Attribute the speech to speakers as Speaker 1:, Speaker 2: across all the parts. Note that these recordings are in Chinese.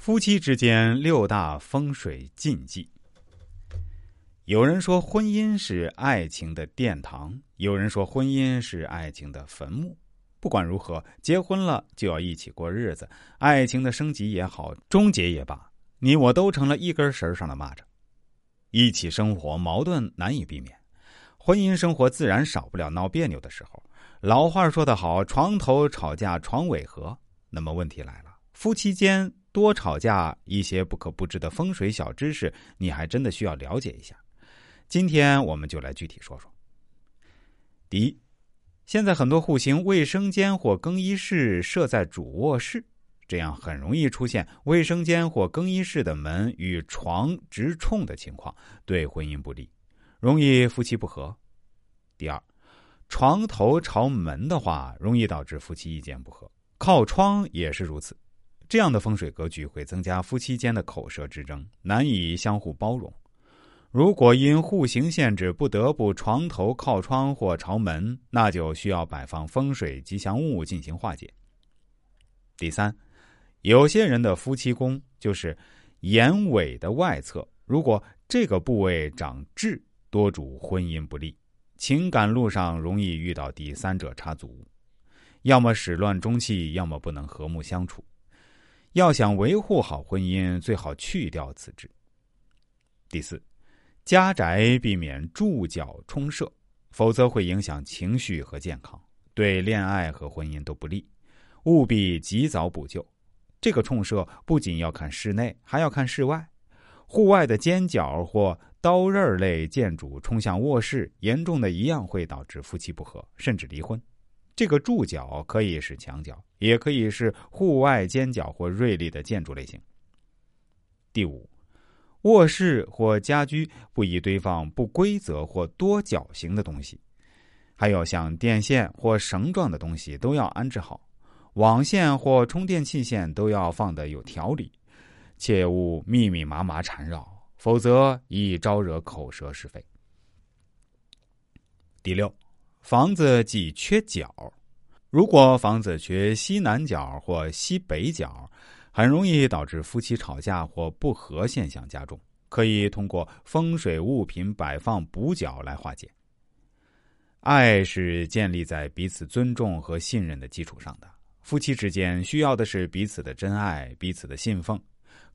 Speaker 1: 夫妻之间六大风水禁忌。有人说婚姻是爱情的殿堂，有人说婚姻是爱情的坟墓。不管如何，结婚了就要一起过日子。爱情的升级也好，终结也罢，你我都成了一根绳上的蚂蚱。一起生活，矛盾难以避免，婚姻生活自然少不了闹别扭的时候。老话说得好，“床头吵架床尾和”。那么问题来了，夫妻间。多吵架，一些不可不知的风水小知识，你还真的需要了解一下。今天我们就来具体说说。第一，现在很多户型卫生间或更衣室设在主卧室，这样很容易出现卫生间或更衣室的门与床直冲的情况，对婚姻不利，容易夫妻不和。第二，床头朝门的话，容易导致夫妻意见不合；靠窗也是如此。这样的风水格局会增加夫妻间的口舌之争，难以相互包容。如果因户型限制不得不床头靠窗或朝门，那就需要摆放风水吉祥物进行化解。第三，有些人的夫妻宫就是眼尾的外侧，如果这个部位长痣，多主婚姻不利，情感路上容易遇到第三者插足，要么始乱终弃，要么不能和睦相处。要想维护好婚姻，最好去掉此志。第四，家宅避免柱脚冲射，否则会影响情绪和健康，对恋爱和婚姻都不利。务必及早补救。这个冲射不仅要看室内，还要看室外。户外的尖角或刀刃类建筑冲向卧室，严重的一样会导致夫妻不和，甚至离婚。这个柱角可以是墙角，也可以是户外尖角或锐利的建筑类型。第五，卧室或家居不宜堆放不规则或多角形的东西，还有像电线或绳状的东西都要安置好，网线或充电器线都要放的有条理，切勿密密麻麻缠绕，否则易招惹口舌是非。第六。房子忌缺角，如果房子缺西南角或西北角，很容易导致夫妻吵架或不和现象加重。可以通过风水物品摆放补角来化解。爱是建立在彼此尊重和信任的基础上的，夫妻之间需要的是彼此的真爱、彼此的信奉，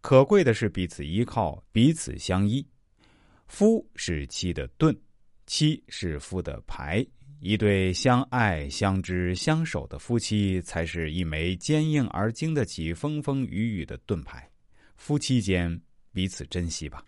Speaker 1: 可贵的是彼此依靠、彼此相依。夫是妻的盾，妻是夫的牌。一对相爱、相知、相守的夫妻，才是一枚坚硬而经得起风风雨雨的盾牌。夫妻间彼此珍惜吧。